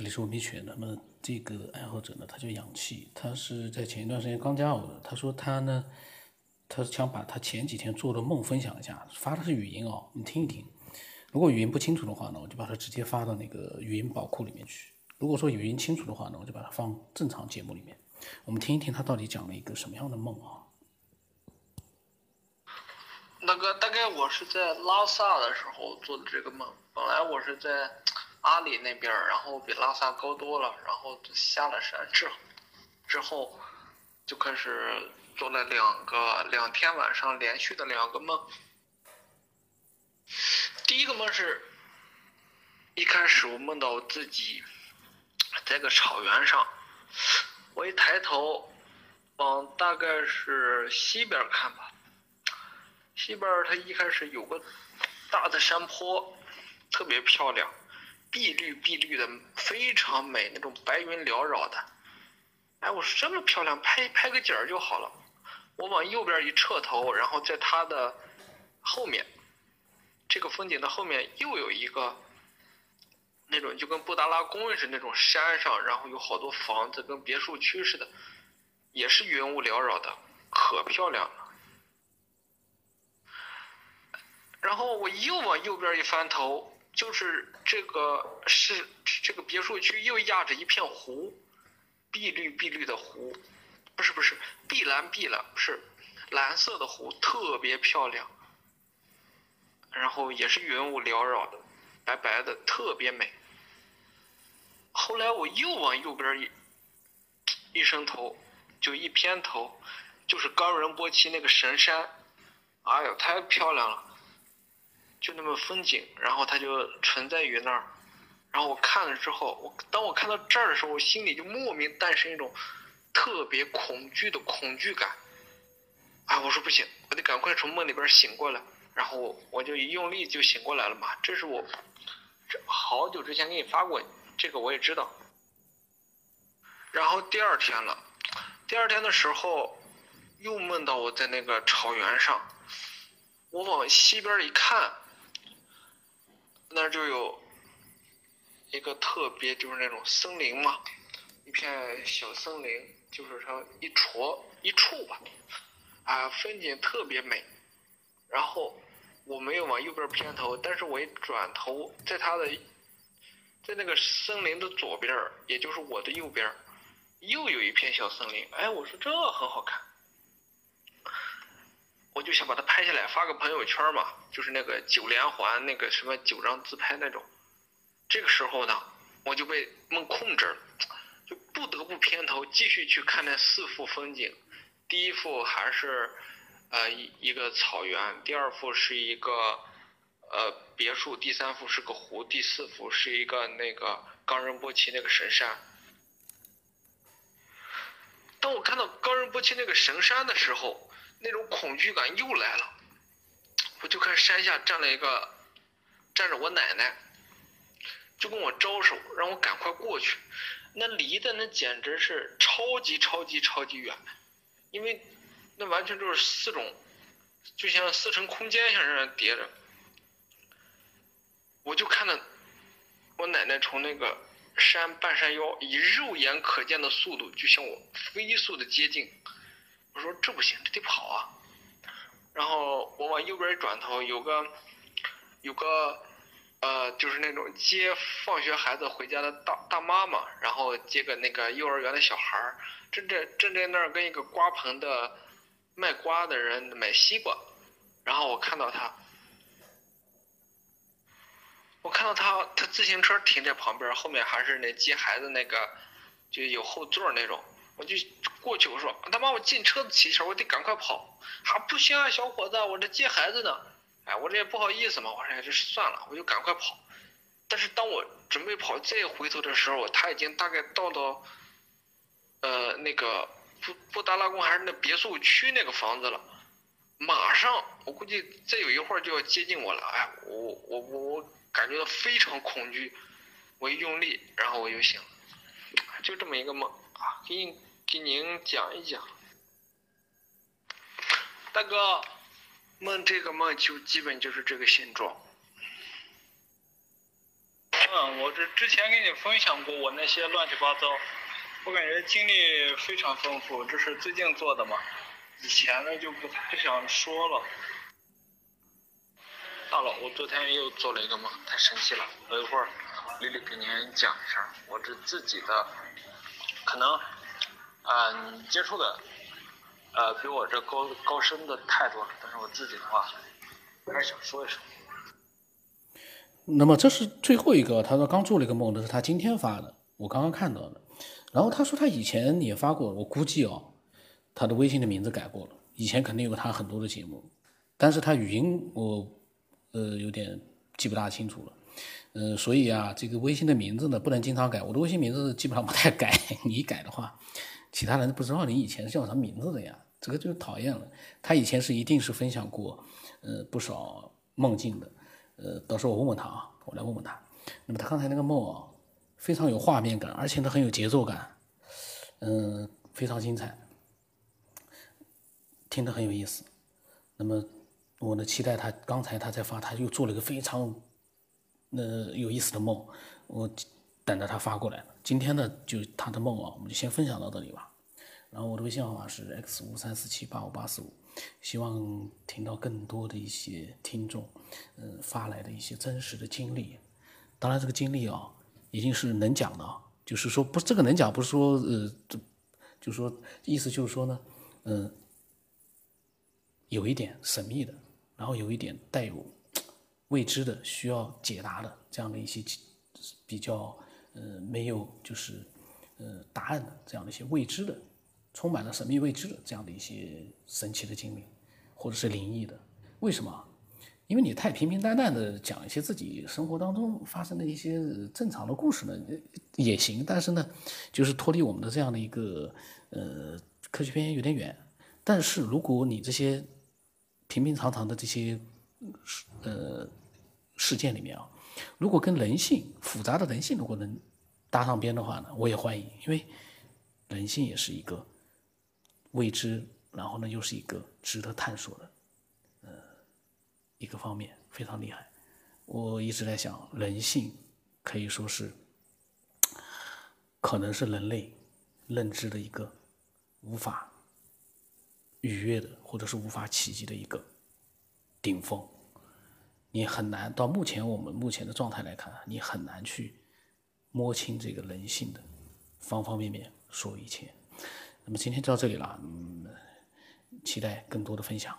这里是文明犬。那么这个爱好者呢，他叫氧气，他是在前一段时间刚加我的。他说他呢，他想把他前几天做的梦分享一下，发的是语音哦，你听一听。如果语音不清楚的话呢，我就把它直接发到那个语音宝库里面去。如果说语音清楚的话呢，我就把它放正常节目里面。我们听一听他到底讲了一个什么样的梦啊？那个大概我是在拉萨的时候做的这个梦，本来我是在。阿里那边，然后比拉萨高多了，然后下了山之后，之后就开始做了两个两天晚上连续的两个梦。第一个梦是，一开始我梦到我自己在个草原上，我一抬头往大概是西边看吧，西边它一开始有个大的山坡，特别漂亮。碧绿碧绿的，非常美，那种白云缭绕的。哎，我说这么漂亮，拍拍个景儿就好了。我往右边一撤头，然后在它的后面，这个风景的后面又有一个那种就跟布达拉宫似的那种山上，然后有好多房子，跟别墅区似的，也是云雾缭绕的，可漂亮了。然后我又往右边一翻头。就是这个是这个别墅区又压着一片湖，碧绿碧绿的湖，不是不是碧蓝碧蓝，是蓝色的湖，特别漂亮。然后也是云雾缭绕的，白白的，特别美。后来我又往右边一一伸头，就一偏头，就是冈仁波齐那个神山，哎呦，太漂亮了。就那么风景，然后它就存在于那儿，然后我看了之后，我当我看到这儿的时候，我心里就莫名诞生一种特别恐惧的恐惧感。啊，我说不行，我得赶快从梦里边醒过来，然后我就一用力就醒过来了嘛。这是我这好久之前给你发过，这个我也知道。然后第二天了，第二天的时候又梦到我在那个草原上，我往西边一看。那就有一个特别，就是那种森林嘛，一片小森林，就是说一撮一处吧，啊，风景特别美。然后我没有往右边偏头，但是我一转头，在它的在那个森林的左边，也就是我的右边，又有一片小森林。哎，我说这很好看。我就想把它拍下来发个朋友圈嘛，就是那个九连环那个什么九张自拍那种。这个时候呢，我就被梦控制了，就不得不偏头继续去看那四幅风景。第一幅还是呃一一个草原，第二幅是一个呃别墅，第三幅是个湖，第四幅是一个那个冈仁波齐那个神山。当我看到冈仁波齐那个神山的时候，那种恐惧感又来了，我就看山下站了一个，站着我奶奶，就跟我招手，让我赶快过去。那离的那简直是超级超级超级远，因为那完全就是四种，就像四层空间像这样叠着。我就看到我奶奶从那个山半山腰，以肉眼可见的速度，就向我飞速的接近。我说这不行，这得跑啊！然后我往右边一转头，有个有个呃，就是那种接放学孩子回家的大大妈嘛，然后接个那个幼儿园的小孩儿，正在正在那儿跟一个瓜棚的卖瓜的人买西瓜。然后我看到他，我看到他，他自行车停在旁边，后面还是那接孩子那个，就有后座那种。我就过去，我说他妈，我进车子骑车，我得赶快跑。啊，不行啊，小伙子，我这接孩子呢。哎，我这也不好意思嘛，我说哎，这算了，我就赶快跑。但是当我准备跑再回头的时候，他已经大概到到，呃，那个布布达拉宫还是那别墅区那个房子了。马上，我估计再有一会儿就要接近我了。哎，我我我我感觉到非常恐惧，我一用力，然后我又醒了，就这么一个梦啊，给你。给您讲一讲，大哥，梦这个梦就基本就是这个现状。嗯，我这之前跟你分享过我那些乱七八糟，我感觉经历非常丰富，这是最近做的嘛，以前的就不太想说了。大佬，我昨天又做了一个梦，太神奇了。等一会儿，丽丽给您讲一下，我这自己的，可能，啊、你接触的，呃，比我这高高深的太多了。但是我自己的话，还是想说一说。那么这是最后一个，他说刚做了一个梦，这是他今天发的，我刚刚看到的。然后他说他以前也发过，我估计哦，他的微信的名字改过了，以前肯定有他很多的节目，但是他语音我呃有点记不大清楚了，呃，所以啊，这个微信的名字呢不能经常改，我的微信名字基本上不太改，你改的话，其他人不知道你以前是叫什么名字的呀，这个就讨厌了。他以前是一定是分享过呃不少梦境的。呃，到时候我问问他啊，我来问问他。那么他刚才那个梦啊，非常有画面感，而且他很有节奏感，嗯、非常精彩，听得很有意思。那么我呢期待他刚才他在发，他又做了一个非常呃有意思的梦，我等着他发过来。今天呢就他的梦啊，我们就先分享到这里吧。然后我的微信号码是 x 五三四七八五八四五，希望听到更多的一些听众，嗯、发来的一些真实的经历。当然，这个经历啊，已经是能讲的，就是说不，这个能讲不是说呃，这就是说意思就是说呢，嗯、有一点神秘的，然后有一点带有未知的，需要解答的这样的一些比较呃没有就是呃答案的这样的一些未知的，充满了神秘未知的这样的一些神奇的经历，或者是灵异的。为什么？因为你太平平淡淡的讲一些自己生活当中发生的一些正常的故事呢，也行，但是呢，就是脱离我们的这样的一个呃科学片有点远。但是如果你这些平平常常的这些呃事件里面啊，如果跟人性复杂的人性如果能搭上边的话呢，我也欢迎，因为人性也是一个未知，然后呢又是一个值得探索的呃一个方面，非常厉害。我一直在想，人性可以说是可能是人类认知的一个无法逾越的，或者是无法企及的一个顶峰。你很难到目前我们目前的状态来看，你很难去摸清这个人性的方方面面，所有一切。那么今天就到这里了，嗯，期待更多的分享。